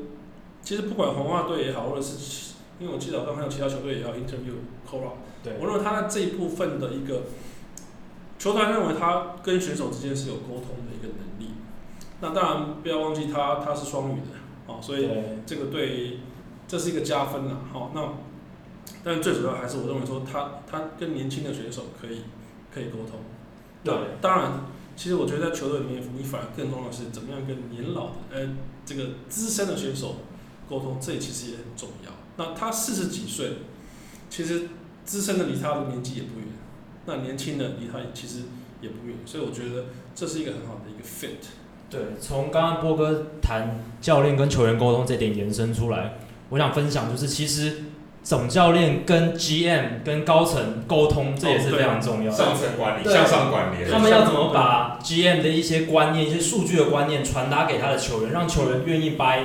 其实不管红袜队也好，或者是因为我记得我刚刚还有其他球队也要 interview Cora，对，我认为他在这一部分的一个球团认为他跟选手之间是有沟通的一个能力。那当然不要忘记他他是双语的，哦，所以这个对这是一个加分了，好，那但最主要还是我认为说他他跟年轻的选手可以可以沟通。对，当然，其实我觉得在球队里面，你反而更重要的是怎么样跟年老的，呃，这个资深的选手沟通，这其实也很重要。那他四十几岁，其实资深的离他的年纪也不远，那年轻的离他其实也不远，所以我觉得这是一个很好的一个 fit。对，从刚刚波哥谈教练跟球员沟通这点延伸出来，我想分享就是其实。总教练跟 GM 跟高层沟通，这也是非常重要的。上层管理，向上管理。他们要怎么把 GM 的一些观念、一些数据的观念传达给他的球员，让球员愿意 buy。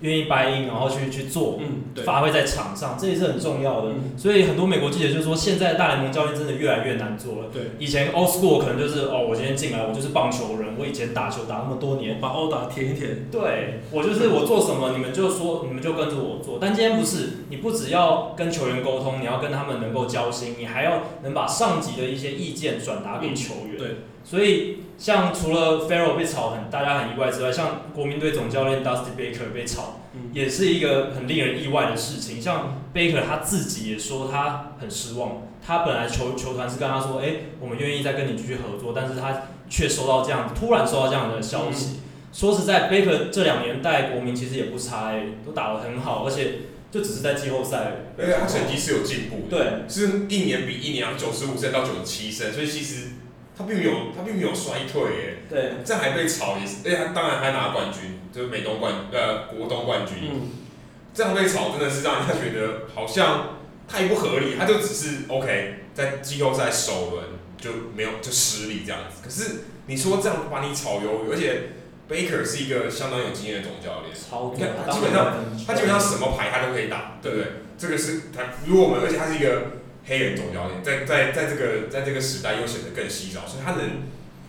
愿意 buy in，然后去去做，嗯，发挥在场上，这也是很重要的。嗯、所以很多美国记者就说，现在大联盟教练真的越来越难做了。对，以前 old school 可能就是哦，我今天进来，我就是棒球人，我以前打球打那么多年，把欧打填一填。对，我就是我做什么，你们就说，你们就跟着我做。但今天不是，你不只要跟球员沟通，你要跟他们能够交心，你还要能把上级的一些意见转达给球员。对，所以。像除了 Farrell 被炒很大家很意外之外，像国民队总教练 Dusty Baker 被炒，也是一个很令人意外的事情。像 Baker 他自己也说他很失望，他本来球球团是跟他说，哎、欸，我们愿意再跟你继续合作，但是他却收到这样突然收到这样的消息。说实在，Baker 这两年带国民其实也不差，哎，都打得很好，而且就只是在季后赛，而且他成绩是有进步的，对，是一年比一年要九十五胜到九十七胜，所以其实。他并没有，他并没有衰退耶。对。这还被炒也是，哎，他当然还拿冠军，就是美东冠，呃，国东冠军。嗯。这样被炒真的是让人家觉得好像太不合理。他就只是 OK，在季后赛首轮就没有就失利这样子。可是你说这样把你炒鱿鱼，而且 Baker 是一个相当有经验的总教练。超你看他基本上他基本上什么牌他都可以打，对不对？这个是他，如果我们而且他是一个。黑人总教练在在在这个在这个时代又显得更稀少，所以他能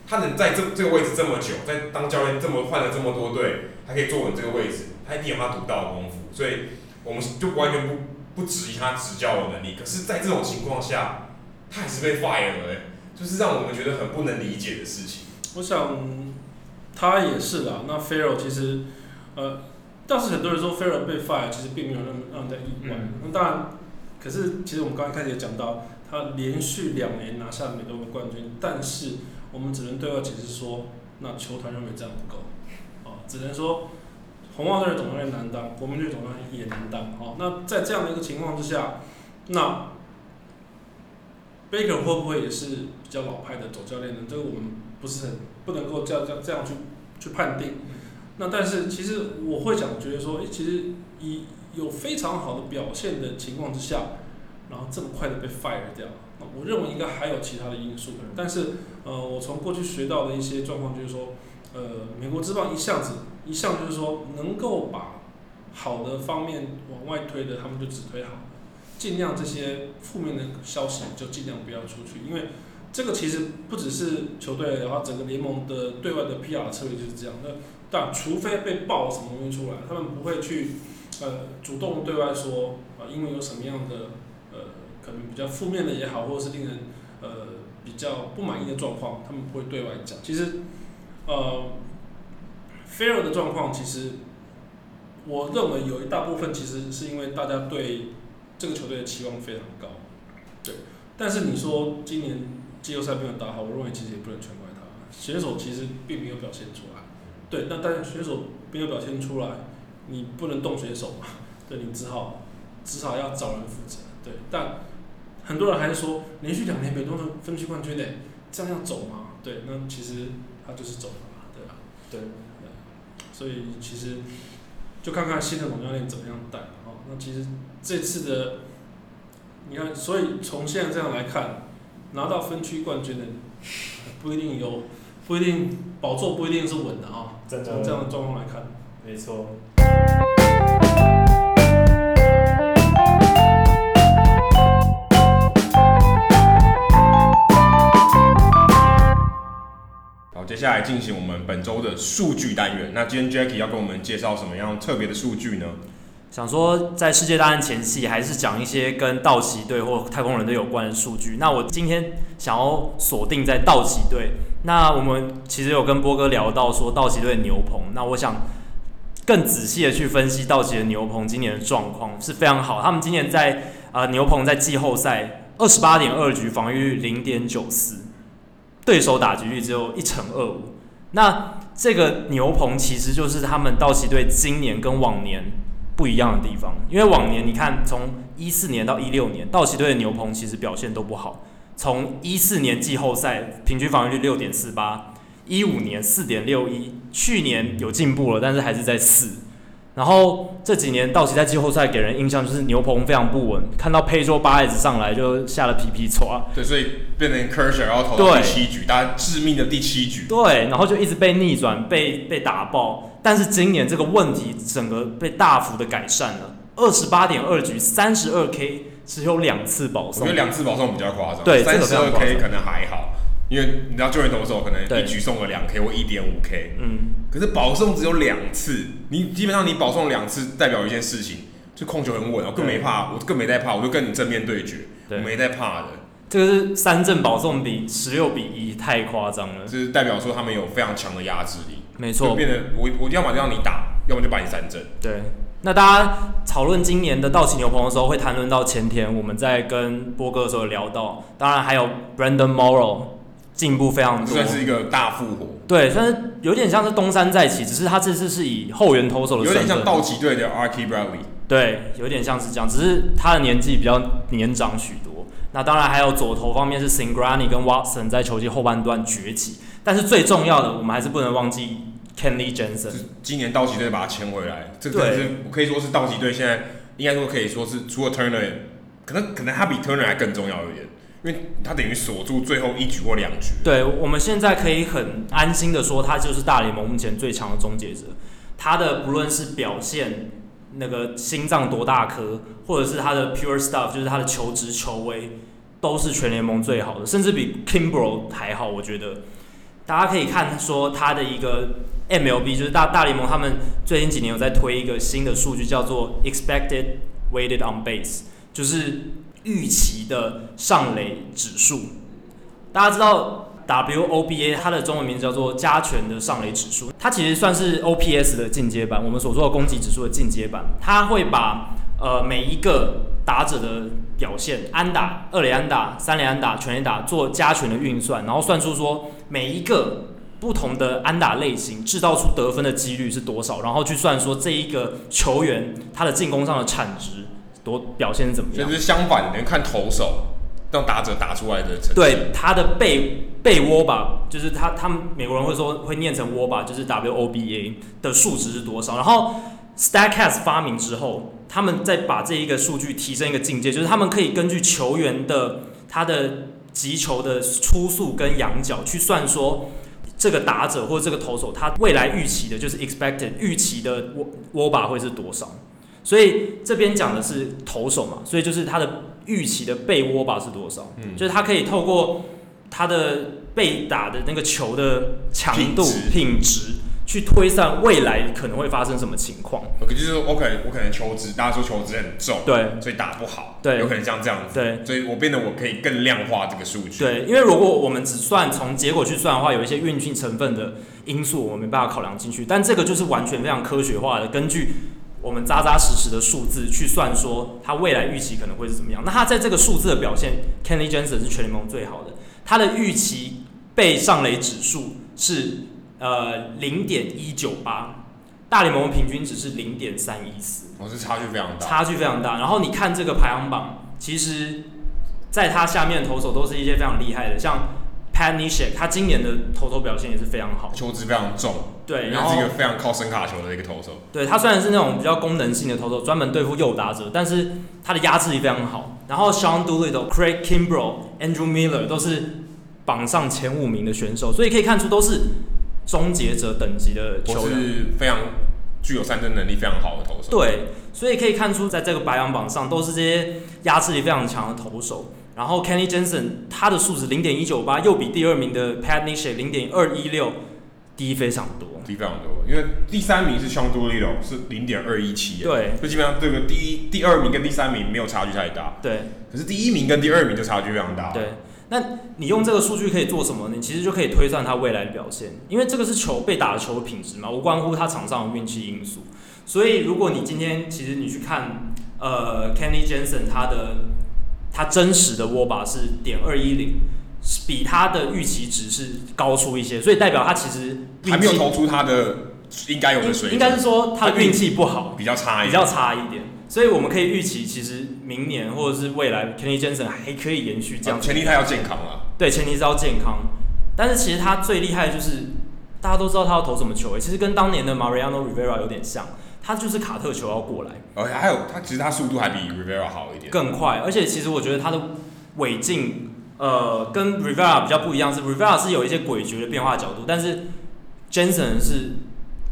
他能在这这个位置这么久，在当教练这么换了这么多队，还可以坐稳这个位置，他一定有他独到的功夫，所以我们就完全不不质疑他执教的能力。可是，在这种情况下，他还是被 fire 了，就是让我们觉得很不能理解的事情。我想他也是啦。那 Farrell 其实呃，但是很多人说 Farrell 被 fire，其实并没有那么让人家意外。那、嗯、当然。可是，其实我们刚刚开始也讲到，他连续两年拿下美东的冠军，但是我们只能对外解释说，那球团认为这样不够，哦，只能说红袜队的总教练难当，国民队总教练也难当，哦，那在这样的一个情况之下，那 Baker 会不会也是比较老派的总教练呢？这个我们不是很不能够这样这样这样去去判定。那但是其实我会想觉得说，诶，其实以有非常好的表现的情况之下，然后这么快的被 fire 掉，那我认为应该还有其他的因素。但是，呃，我从过去学到的一些状况就是说，呃，美国之棒一向子一向就是说，能够把好的方面往外推的，他们就只推好，尽量这些负面的消息就尽量不要出去，因为这个其实不只是球队，然后整个联盟的对外的 PR 策略就是这样。那但除非被爆什么东西出来，他们不会去。呃，主动对外说啊，因为有什么样的呃，可能比较负面的也好，或者是令人呃比较不满意的状况，他们不会对外讲。其实，呃 f a i r 的状况，其实我认为有一大部分其实是因为大家对这个球队的期望非常高，对。但是你说今年季后赛没有打好，我认为其实也不能全怪他，选手其实并没有表现出来，对。那但选手没有表现出来。你不能动选手嘛，对，你只好至少要找人负责，对，但很多人还是说连续两年没夺分区冠军呢，这样要走吗？对，那其实他就是走了嘛，对吧？对，对，所以其实就看看新的总教练怎么样带哦。那其实这次的，你看，所以从现在这样来看，拿到分区冠军的不一定有，不一定宝座不一定是稳的啊。从这样的状况来看，没错。好接下来进行我们本周的数据单元。那今天 Jackie 要跟我们介绍什么样特别的数据呢？想说在世界大战前期，还是讲一些跟道奇队或太空人队有关的数据。那我今天想要锁定在道奇队。那我们其实有跟波哥聊到说道奇队牛棚。那我想更仔细的去分析道奇的牛棚今年的状况是非常好。他们今年在呃牛棚在季后赛二十八点二局，防御率零点九四。对手打击率只有一成二五，那这个牛棚其实就是他们道奇队今年跟往年不一样的地方。因为往年你看，从一四年到一六年，道奇队的牛棚其实表现都不好。从一四年季后赛平均防御率六点四八，一五年四点六一，去年有进步了，但是还是在四。然后这几年道奇在季后赛给人印象就是牛棚非常不稳，看到 Pedro Baez 上来就吓了皮皮剉。对，所以变成 Kershaw 要投到第七局，大家致命的第七局。对，然后就一直被逆转，被被打爆。但是今年这个问题整个被大幅的改善了，二十八点二局，三十二 K，只有两次保送。我觉得两次保送比较夸张。对，三十二 K 可能还好。因为你知道救援投手可能一局送了两 K 或一点五 K，嗯，可是保送只有两次，你基本上你保送两次代表一件事情，就控球很稳，我更没怕，我更没在怕，我就跟你正面对决，对。我没在怕的。这个是三振保送比十六比一，太夸张了，就是代表说他们有非常强的压制力，没错，变得我我要么就让你打，要么就把你三振。对，那大家讨论今年的道奇牛棚的时候，会谈论到前天我们在跟波哥的时候聊到，当然还有 Brandon Morrow。进步非常多，算是一个大复活。对，算是有点像是东山再起，只是他这次是以后援投手的，有点像道奇队的 Archie Bradley。对，有点像是这样，只是他的年纪比较年长许多。那当然还有左投方面是 Singrani 跟 Watson 在球季后半段崛起，但是最重要的，我们还是不能忘记 Kenley Jensen。今年道奇队把他签回来，这个是可以说是道奇队现在应该说可以说是除了 Turner，可能可能他比 Turner 还更重要一点。因为他等于锁住最后一局或两局。对，我们现在可以很安心的说，他就是大联盟目前最强的终结者。他的不论是表现，那个心脏多大颗，或者是他的 pure stuff，就是他的球职球威，都是全联盟最好的，甚至比 Kimbro 还好。我觉得大家可以看说他的一个 MLB，就是大大联盟他们最近几年有在推一个新的数据，叫做 expected weighted on base，就是。预期的上垒指数，大家知道 WOBA 它的中文名字叫做加权的上垒指数，它其实算是 OPS 的进阶版，我们所说的攻击指数的进阶版。它会把呃每一个打者的表现，安打、二垒安打、三垒安打、全垒打做加权的运算，然后算出说每一个不同的安打类型制造出得分的几率是多少，然后去算说这一个球员他的进攻上的产值。多表现怎么样？就是相反的，你看投手让打者打出来的成绩。对他的背背 WOBA，就是他他们美国人会说会念成 WOBA，就是 W O B A 的数值是多少？然后 Statcast 发明之后，他们再把这一个数据提升一个境界，就是他们可以根据球员的他的击球的初速跟仰角去算说这个打者或者这个投手他未来预期的，就是 expected 预期的 WOBA 会是多少？所以这边讲的是投手嘛，所以就是他的预期的被 WOBA 是多少？嗯，就是他可以透过他的被打的那个球的强度品质去推算未来可能会发生什么情况。OK，就是我可能我可能球质，大家说球质很重，对，所以打不好，对，有可能像这样子，对，所以我变得我可以更量化这个数据。对，因为如果我们只算从结果去算的话，有一些运气成分的因素我们没办法考量进去，但这个就是完全非常科学化的根据。我们扎扎实实的数字去算，说他未来预期可能会是怎么样？那他在这个数字的表现，Kenley Jensen 是全联盟最好的。他的预期被上垒指数是呃零点一九八，大联盟平均值是零点三一四，哦，这差距非常大，差距非常大。然后你看这个排行榜，其实在他下面的投手都是一些非常厉害的，像 Pat Neshek，他今年的投手表现也是非常好，球质非常重，对，然后是一个非常靠声卡球的一个投手。对，他虽然是那种比较功能性的投手，专门对付右打者，但是他的压制力非常好。然后 Sean Doolittle、Craig Kimbrel、Andrew Miller 都是榜上前五名的选手，所以可以看出都是终结者等级的球员，是非常具有三振能力非常好的投手。对，所以可以看出在这个排行榜上都是这些压制力非常强的投手。然后 Kenny Jensen 他的数值零点一九八，又比第二名的 Pat Neshek 零点二一六低非常多，低非常多。因为第三名是 Sean Doolittle 是零点二一七，对，就基本上这个第一、第二名跟第三名没有差距太大，对。可是第一名跟第二名就差距非常大，对。那你用这个数据可以做什么？你其实就可以推算他未来的表现，因为这个是球被打的球的品质嘛，无关乎他场上的运气因素。所以如果你今天其实你去看呃 Kenny Jensen 他的。他真实的 WOBA 是点二一零，比他的预期值是高出一些，所以代表他其实还没有投出他的应该有的水准。应该是说他的运气不好，比较差一点，比较差一点。所以我们可以预期，其实明年或者是未来，Kenny Jensen 还可以延续这样、啊。前提他要健康啊。对，前提是要健康。但是其实他最厉害的就是大家都知道他要投什么球，诶，其实跟当年的 Mariano Rivera 有点像。他就是卡特球要过来，而且还有他其实他速度还比 Rivera 好一点，更快。而且其实我觉得他的尾劲，呃，跟 Rivera 比较不一样，是 Rivera 是有一些诡谲的变化角度，但是 Jensen 是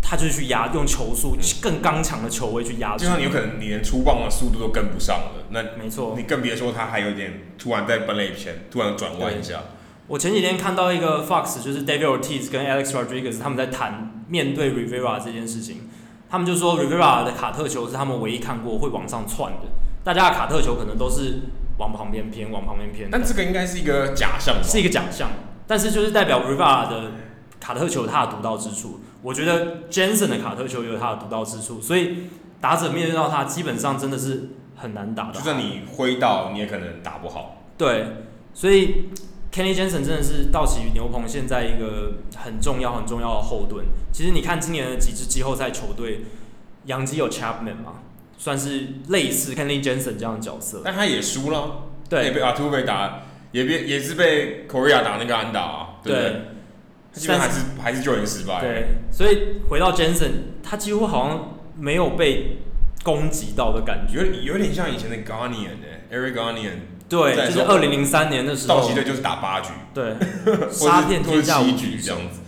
他就是去压，用球速更刚强的球位去压。就像你有可能你连出棒的速度都跟不上了，那没错，你更别说他还有点突然在本垒前突然转弯一下。我前几天看到一个 Fox，就是 David Ortiz 跟 Alex Rodriguez 他们在谈面对 Rivera 这件事情。他们就说，Rivera 的卡特球是他们唯一看过会往上窜的。大家的卡特球可能都是往旁边偏，往旁边偏。但这个应该是一个假象，是一个假象。但是就是代表 Rivera 的卡特球它的独到之处。我觉得 Jensen 的卡特球也有它的独到之处。所以打者面对到它，基本上真的是很难打的。就算你挥到，你也可能打不好。对，所以。Kenny Jensen 真的是道奇牛棚现在一个很重要、很重要的后盾。其实你看今年的几支季后赛球队，杨基有 Chapman 嘛，算是类似 Kenny Jensen 这样的角色。但他也输了，对，也被 Altuve 打，也被也是被 Correa 打那个安打啊，对不对？对，基本上还是还是救援失败。对，所以回到 Jensen，他几乎好像没有被攻击到的感觉，有有点像以前的 Gonien 的 Eric Gonien。对，就是二零零三年的时候，道奇队就是打八局，对，杀遍天下无敌这样子。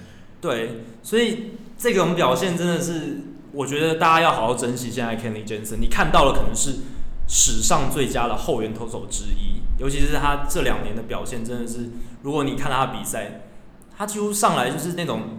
对，所以这种表现真的是，我觉得大家要好好珍惜现在 Kenny Jensen。你看到了可能是史上最佳的后援投手之一，尤其是他这两年的表现，真的是，如果你看他的比赛，他几乎上来就是那种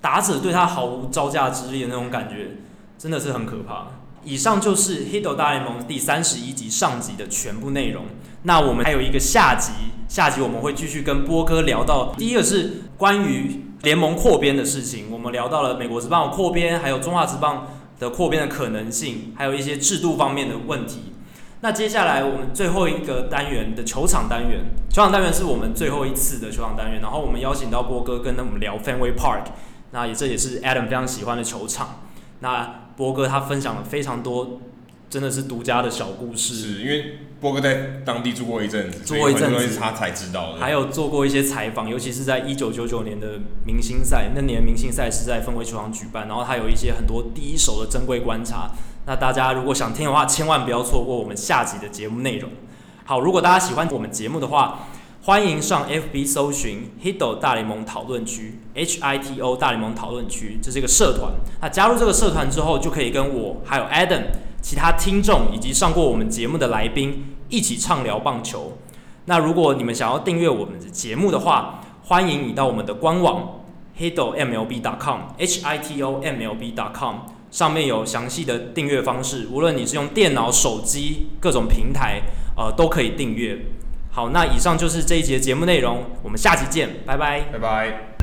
打者对他毫无招架之力的那种感觉，真的是很可怕。以上就是《Hito 大联盟》第三十一集上集的全部内容。那我们还有一个下集，下集我们会继续跟波哥聊到，第一个是关于联盟扩编的事情，我们聊到了美国职棒扩编，还有中华职棒的扩编的可能性，还有一些制度方面的问题。那接下来我们最后一个单元的球场单元，球场单元是我们最后一次的球场单元，然后我们邀请到波哥跟我们聊 Fenway Park，那也这也是 Adam 非常喜欢的球场。那波哥他分享了非常多，真的是独家的小故事。是因为波哥在当地住过一阵子，住过一阵子他才知道的。还有做过一些采访，尤其是在一九九九年的明星赛，那年明星赛是在氛围球场举办，然后他有一些很多第一手的珍贵观察。那大家如果想听的话，千万不要错过我们下集的节目内容。好，如果大家喜欢我们节目的话，欢迎上 FB 搜寻 Hito 大联盟讨论区，H I T O 大联盟讨论区，这是一个社团。那加入这个社团之后，就可以跟我还有 Adam、其他听众以及上过我们节目的来宾一起畅聊棒球。那如果你们想要订阅我们的节目的话，欢迎你到我们的官网 Hito MLB.com，H I T O M L B.com，上面有详细的订阅方式。无论你是用电脑、手机各种平台，呃，都可以订阅。好，那以上就是这一节节目内容，我们下期见，拜拜，拜拜。